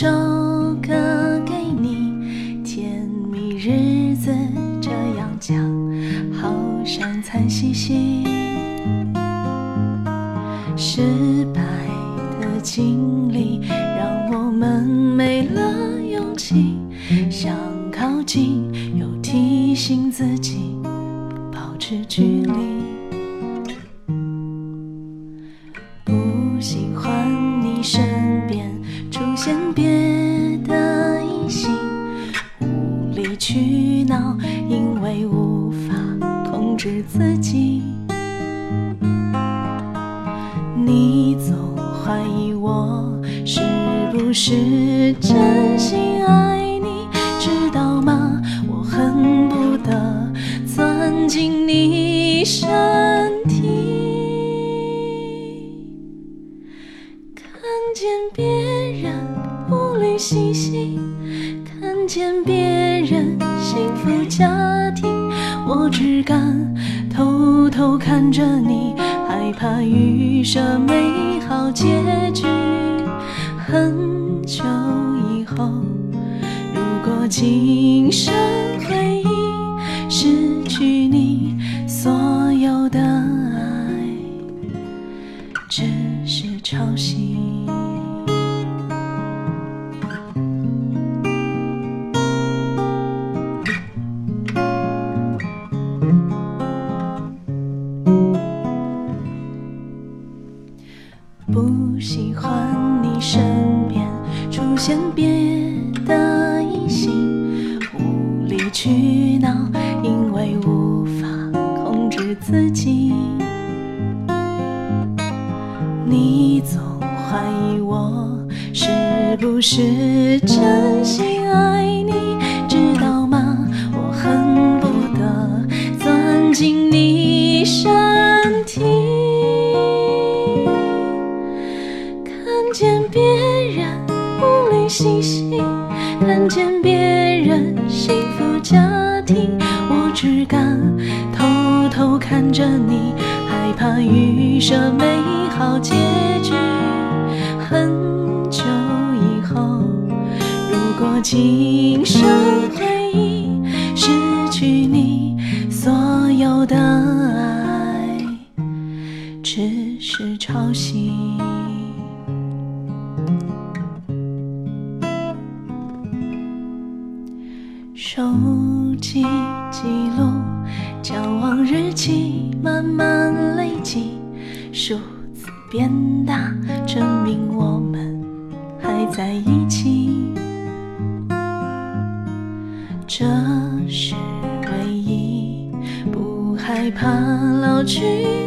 首歌给你。甜蜜日子这样讲，好像惨兮兮。失败的经历让我们没了勇气，想靠近又提醒自己保持距离。制自己。你总怀疑我是不是真心爱你，知道吗？我恨不得钻进你身体。看见别人无虑兮兮，看见别人幸福家只敢偷偷看着你，害怕预设美好结局。很久以后，如果今生先别的异性，无理取闹，因为无法控制自己。你总怀疑我是不是真心爱你，知道吗？我恨不得钻进你虑兮兮，看见别人幸福家庭，我只敢偷偷看着你，害怕预设美好结局。很久以后，如果今生回忆失去你，所有的爱只是潮汐。手机记录交往日期慢慢累积数字变大证明我们还在一起。这是唯一不害怕老去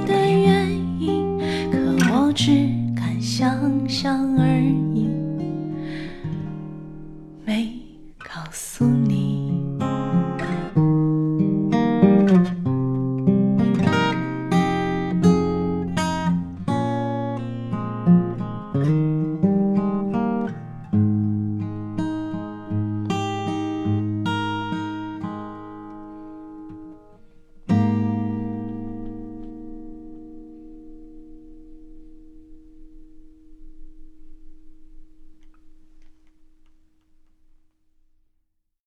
的原因可我只敢想象而已。没告诉